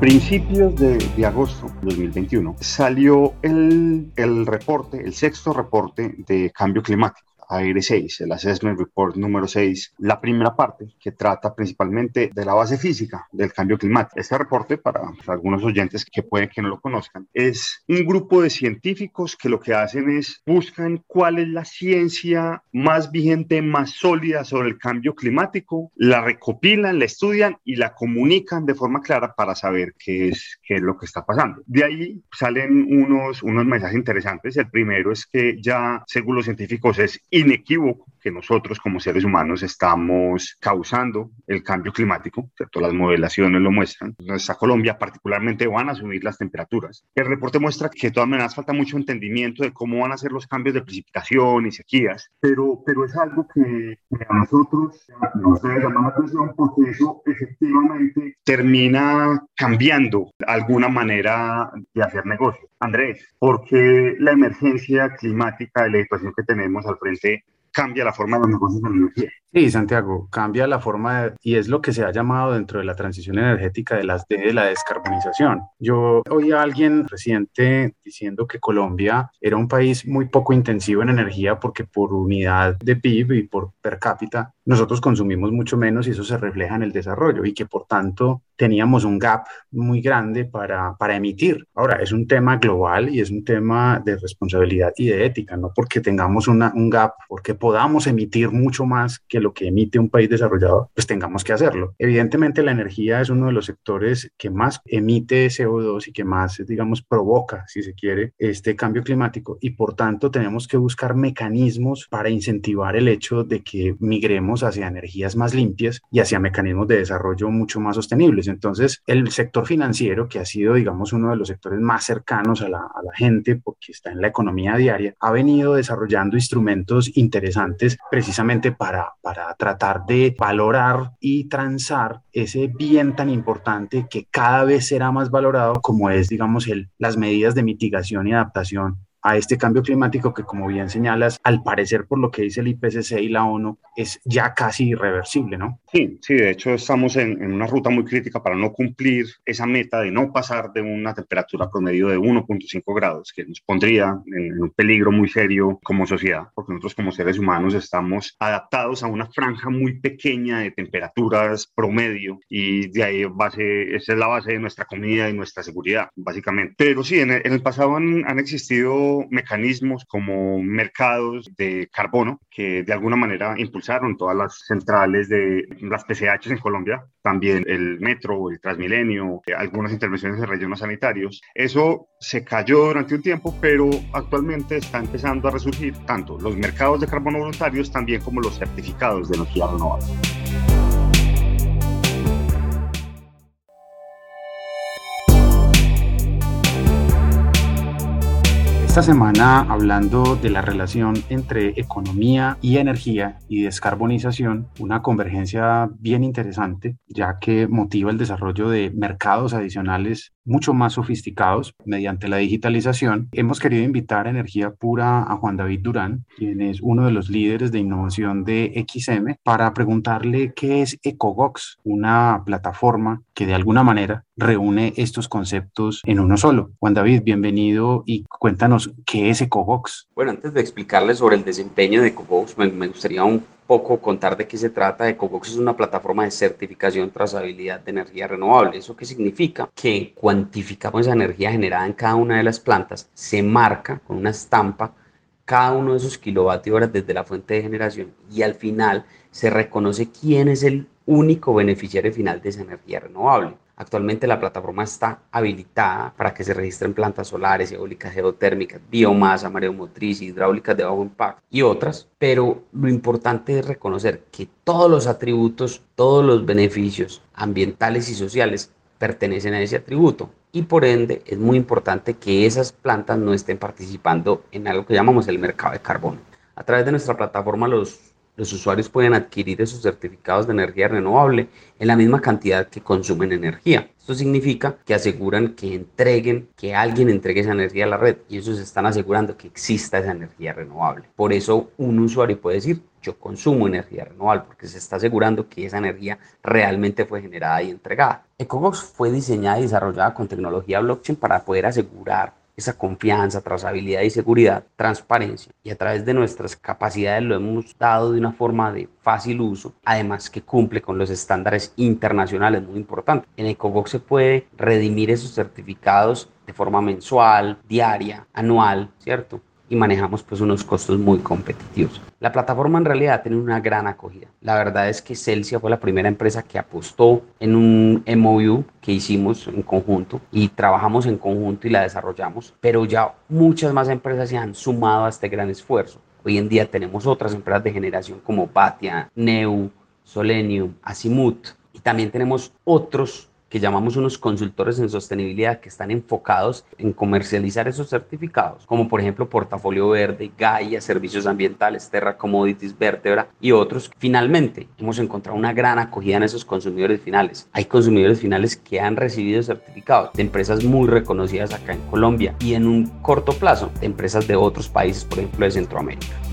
Principios de, agosto de 2021 salió el, el reporte, el sexto reporte de cambio climático. AR6, el Assessment Report número 6, la primera parte que trata principalmente de la base física del cambio climático. Este reporte, para algunos oyentes que pueden que no lo conozcan, es un grupo de científicos que lo que hacen es buscan cuál es la ciencia más vigente, más sólida sobre el cambio climático, la recopilan, la estudian y la comunican de forma clara para saber qué es, qué es lo que está pasando. De ahí salen unos, unos mensajes interesantes. El primero es que ya, según los científicos, es inequívoco que nosotros como seres humanos estamos causando el cambio climático, ¿cierto? Las modelaciones lo muestran. Nuestra Colombia particularmente van a subir las temperaturas. El reporte muestra que de todas maneras falta mucho entendimiento de cómo van a ser los cambios de precipitación y sequías, pero, pero es algo que a nosotros nos debe llamar la atención porque eso efectivamente termina cambiando alguna manera de hacer negocio. Andrés, ¿por qué la emergencia climática de la situación que tenemos al frente cambia la forma de los negocios. Sí, Santiago, cambia la forma y es lo que se ha llamado dentro de la transición energética de, las, de la descarbonización. Yo oí a alguien reciente diciendo que Colombia era un país muy poco intensivo en energía porque por unidad de PIB y por per cápita nosotros consumimos mucho menos y eso se refleja en el desarrollo y que por tanto teníamos un gap muy grande para, para emitir. Ahora, es un tema global y es un tema de responsabilidad y de ética, no porque tengamos una, un gap, porque podamos emitir mucho más que lo que emite un país desarrollado, pues tengamos que hacerlo. Evidentemente la energía es uno de los sectores que más emite CO2 y que más, digamos, provoca, si se quiere, este cambio climático y por tanto tenemos que buscar mecanismos para incentivar el hecho de que migremos hacia energías más limpias y hacia mecanismos de desarrollo mucho más sostenibles. Entonces, el sector financiero, que ha sido, digamos, uno de los sectores más cercanos a la, a la gente porque está en la economía diaria, ha venido desarrollando instrumentos interesantes precisamente para, para tratar de valorar y transar ese bien tan importante que cada vez será más valorado como es, digamos, el, las medidas de mitigación y adaptación a este cambio climático que, como bien señalas, al parecer por lo que dice el IPCC y la ONU, es ya casi irreversible, ¿no? Sí, sí, de hecho estamos en, una ruta muy crítica para no cumplir esa meta de no pasar de una temperatura promedio de 1.5 grados, que nos pondría en un peligro muy serio como sociedad, porque nosotros como seres humanos estamos adaptados a una franja muy pequeña de temperaturas promedio y de ahí base, esa es la base de nuestra comida y nuestra seguridad, básicamente. Pero sí, en el, pasado han, han existido mecanismos como mercados de carbono que de alguna manera impulsaron todas las centrales de las PCH en Colombia, también el metro, el Transmilenio, algunas intervenciones en rellenos sanitarios. Eso se cayó durante un tiempo, pero actualmente está empezando a resurgir tanto los mercados de carbono voluntarios también como los certificados de energía renovable. Esta semana hablando de la relación entre economía y energía y descarbonización, una convergencia bien interesante, ya que motiva el desarrollo de mercados adicionales mucho más sofisticados mediante la digitalización. Hemos querido invitar a Energía Pura a Juan David Durán, quien es uno de los líderes de innovación de XM, para preguntarle qué es EcoGox, una plataforma que de alguna manera reúne estos conceptos en uno solo. Juan David, bienvenido y cuéntanos qué es EcoGox. Bueno, antes de explicarles sobre el desempeño de EcoGox, me, me gustaría un poco contar de qué se trata. EcoBox es una plataforma de certificación trazabilidad de energía renovable. ¿Eso qué significa? Que cuantificamos esa energía generada en cada una de las plantas, se marca con una estampa cada uno de esos kilovatios horas desde la fuente de generación y al final se reconoce quién es el único beneficiario final de esa energía renovable. Actualmente la plataforma está habilitada para que se registren plantas solares, eólicas, geotérmicas, biomasa, mareomotriz, hidráulicas de bajo impacto y otras, pero lo importante es reconocer que todos los atributos, todos los beneficios ambientales y sociales pertenecen a ese atributo y por ende es muy importante que esas plantas no estén participando en algo que llamamos el mercado de carbono. A través de nuestra plataforma los los usuarios pueden adquirir esos certificados de energía renovable en la misma cantidad que consumen energía. Esto significa que aseguran que entreguen, que alguien entregue esa energía a la red y ellos están asegurando que exista esa energía renovable. Por eso un usuario puede decir, yo consumo energía renovable porque se está asegurando que esa energía realmente fue generada y entregada. Ecobox fue diseñada y desarrollada con tecnología blockchain para poder asegurar esa confianza, trazabilidad y seguridad, transparencia. Y a través de nuestras capacidades lo hemos dado de una forma de fácil uso, además que cumple con los estándares internacionales muy importantes. En EcoBox se puede redimir esos certificados de forma mensual, diaria, anual, ¿cierto? Y manejamos pues unos costos muy competitivos. La plataforma en realidad tiene una gran acogida. La verdad es que Celsia fue la primera empresa que apostó en un MOU que hicimos en conjunto y trabajamos en conjunto y la desarrollamos, pero ya muchas más empresas se han sumado a este gran esfuerzo. Hoy en día tenemos otras empresas de generación como Batia, Neu, Solenium, Asimut y también tenemos otros que llamamos unos consultores en sostenibilidad que están enfocados en comercializar esos certificados, como por ejemplo Portafolio Verde, Gaia, Servicios Ambientales, Terra Commodities, Vertebra y otros. Finalmente, hemos encontrado una gran acogida en esos consumidores finales. Hay consumidores finales que han recibido certificados de empresas muy reconocidas acá en Colombia y en un corto plazo de empresas de otros países, por ejemplo de Centroamérica.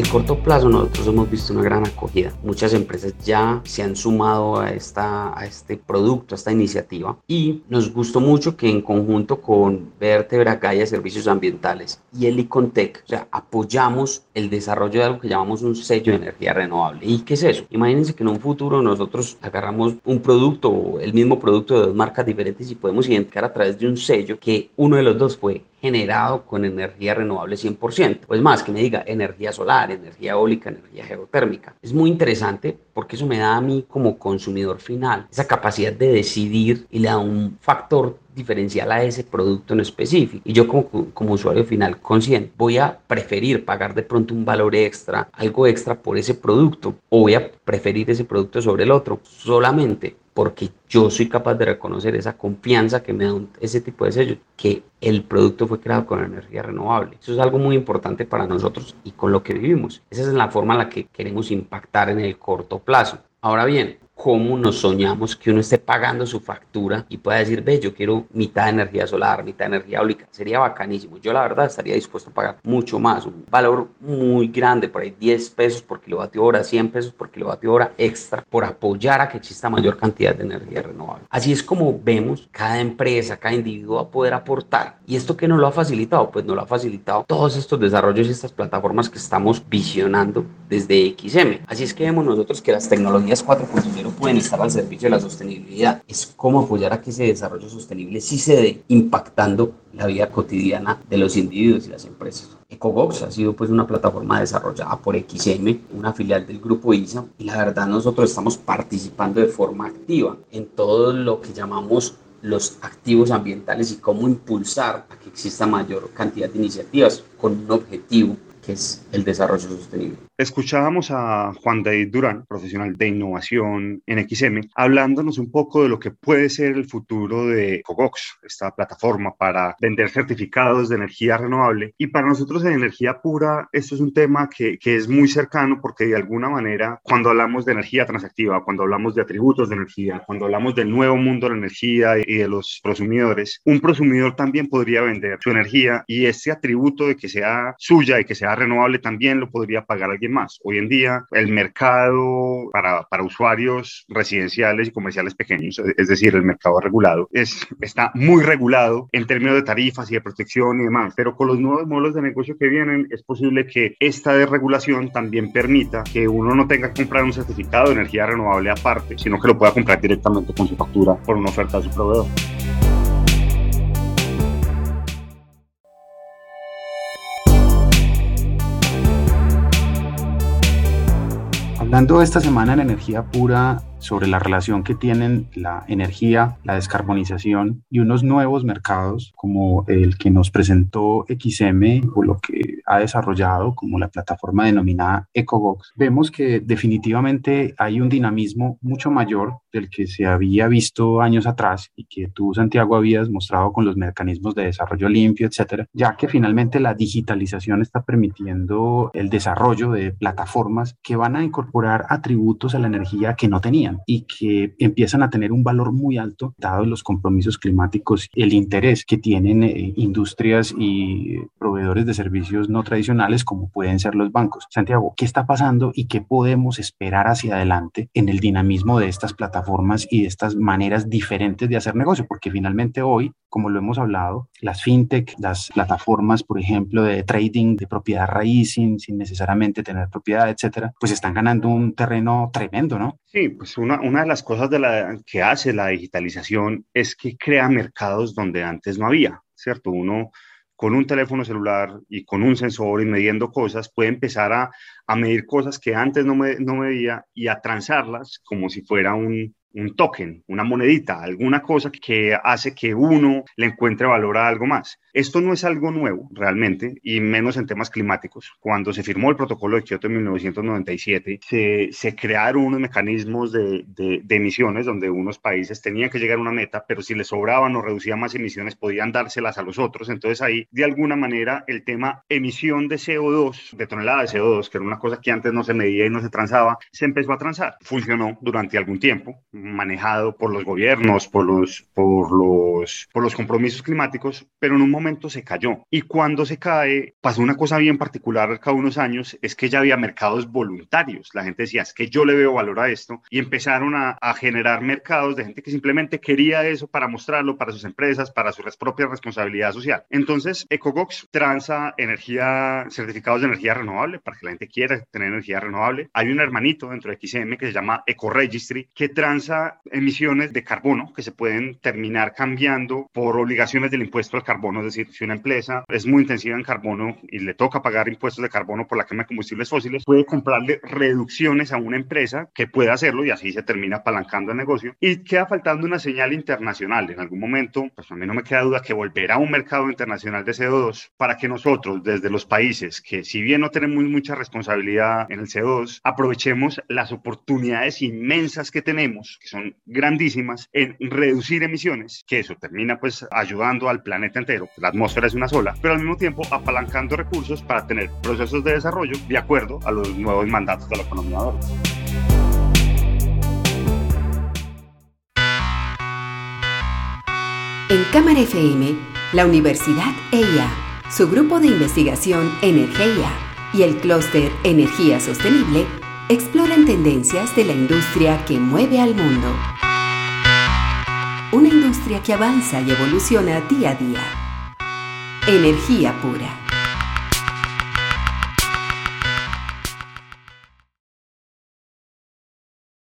El corto plazo nosotros hemos visto una gran acogida. Muchas empresas ya se han sumado a, esta, a este producto, a esta iniciativa y nos gustó mucho que en conjunto con Vertebra Gaia Servicios Ambientales y el Icontec, o sea, apoyamos el desarrollo de algo que llamamos un sello de energía renovable. ¿Y qué es eso? Imagínense que en un futuro nosotros agarramos un producto el mismo producto de dos marcas diferentes y podemos identificar a través de un sello que uno de los dos fue generado con energía renovable 100%. Pues más que me diga energía solar, energía eólica, energía geotérmica. Es muy interesante porque eso me da a mí como consumidor final esa capacidad de decidir y le da un factor diferencial a ese producto en específico. Y yo como, como usuario final consciente voy a preferir pagar de pronto un valor extra, algo extra por ese producto o voy a preferir ese producto sobre el otro solamente porque yo soy capaz de reconocer esa confianza que me da ese tipo de sellos, que el producto fue creado con energía renovable. Eso es algo muy importante para nosotros y con lo que vivimos. Esa es la forma en la que queremos impactar en el corto plazo. Ahora bien, cómo nos soñamos que uno esté pagando su factura y pueda decir, ve, yo quiero mitad de energía solar, mitad de energía eólica. Sería bacanísimo. Yo la verdad estaría dispuesto a pagar mucho más, un valor muy grande, por ahí 10 pesos por kilovatio hora, 100 pesos por kilovatio hora extra, por apoyar a que exista mayor cantidad de energía renovable. Así es como vemos cada empresa, cada individuo a poder aportar. ¿Y esto qué nos lo ha facilitado? Pues nos lo ha facilitado todos estos desarrollos y estas plataformas que estamos visionando desde XM. Así es que vemos nosotros que las tecnologías 4.0 pueden estar al servicio de la sostenibilidad. Es cómo apoyar a que ese desarrollo sostenible sí se dé impactando la vida cotidiana de los individuos y las empresas. EcoBox ha sido pues una plataforma desarrollada por XM, una filial del grupo ISA, y la verdad nosotros estamos participando de forma activa en todo lo que llamamos los activos ambientales y cómo impulsar a que exista mayor cantidad de iniciativas con un objetivo que es el desarrollo sostenible. Escuchábamos a Juan David Durán, profesional de innovación en XM, hablándonos un poco de lo que puede ser el futuro de Cogox, esta plataforma para vender certificados de energía renovable. Y para nosotros en energía pura, esto es un tema que, que es muy cercano porque de alguna manera, cuando hablamos de energía transactiva, cuando hablamos de atributos de energía, cuando hablamos del nuevo mundo de la energía y de los prosumidores, un prosumidor también podría vender su energía y ese atributo de que sea suya y que sea renovable también lo podría pagar alguien más. Hoy en día el mercado para, para usuarios residenciales y comerciales pequeños, es decir, el mercado regulado, es, está muy regulado en términos de tarifas y de protección y demás, pero con los nuevos modelos de negocio que vienen es posible que esta desregulación también permita que uno no tenga que comprar un certificado de energía renovable aparte, sino que lo pueda comprar directamente con su factura por una oferta de su proveedor. Hablando esta semana en energía pura, sobre la relación que tienen la energía, la descarbonización y unos nuevos mercados como el que nos presentó XM o lo que ha desarrollado como la plataforma denominada EcoBox, vemos que definitivamente hay un dinamismo mucho mayor del que se había visto años atrás y que tú, Santiago, habías mostrado con los mecanismos de desarrollo limpio, etcétera, ya que finalmente la digitalización está permitiendo el desarrollo de plataformas que van a incorporar atributos a la energía que no tenían y que empiezan a tener un valor muy alto dado los compromisos climáticos, el interés que tienen eh, industrias y proveedores de servicios no tradicionales como pueden ser los bancos. Santiago, ¿qué está pasando y qué podemos esperar hacia adelante en el dinamismo de estas plataformas y de estas maneras diferentes de hacer negocio? Porque finalmente hoy, como lo hemos hablado, las fintech, las plataformas, por ejemplo, de trading de propiedad raíz sin, sin necesariamente tener propiedad, etcétera, pues están ganando un terreno tremendo, ¿no? Sí, pues una, una de las cosas de la, que hace la digitalización es que crea mercados donde antes no había, ¿cierto? Uno con un teléfono celular y con un sensor y midiendo cosas, puede empezar a, a medir cosas que antes no, me, no medía y a transarlas como si fuera un, un token, una monedita, alguna cosa que hace que uno le encuentre valor a algo más. Esto no es algo nuevo realmente, y menos en temas climáticos. Cuando se firmó el protocolo de Kioto en 1997, se, se crearon unos mecanismos de, de, de, emisiones donde unos países tenían que llegar a una meta, pero si les sobraban o reducían más emisiones, podían dárselas a los otros. Entonces ahí, de alguna manera, el tema emisión de CO2, de tonelada de CO2, que era una cosa que antes no se medía y no se transaba, se empezó a transar. Funcionó durante algún tiempo, manejado por los gobiernos, por los, por los, por los compromisos climáticos, pero en un momento se cayó. Y cuando se cae, pasó una cosa bien particular cada unos años, es que ya había mercados voluntarios. La gente decía, es que yo le veo valor a esto, y empezaron a, a generar mercados de gente que simplemente quería eso para mostrarlo para sus empresas, para su propia responsabilidad social. Entonces, EcoGox transa energía, certificados de energía renovable para que la gente quiera tener energía renovable. Hay un hermanito dentro de XM que se llama EcoRegistry que transa emisiones de carbono que se pueden terminar cambiando por obligaciones del impuesto al carbono. Es decir, si una empresa es muy intensiva en carbono y le toca pagar impuestos de carbono por la quema de combustibles fósiles, puede comprarle reducciones a una empresa que pueda hacerlo y así se termina apalancando el negocio. Y queda faltando una señal internacional. En algún momento, pues a mí no me queda duda que volverá a un mercado internacional de CO2 para que nosotros, desde los países que si bien no tenemos mucha en el CO2, aprovechemos las oportunidades inmensas que tenemos, que son grandísimas, en reducir emisiones, que eso termina pues ayudando al planeta entero. La atmósfera es una sola, pero al mismo tiempo apalancando recursos para tener procesos de desarrollo de acuerdo a los nuevos mandatos de la economía. En Cámara FM, la Universidad EIA, su grupo de investigación Energía y el clúster Energía Sostenible exploran tendencias de la industria que mueve al mundo. Una industria que avanza y evoluciona día a día. Energía pura.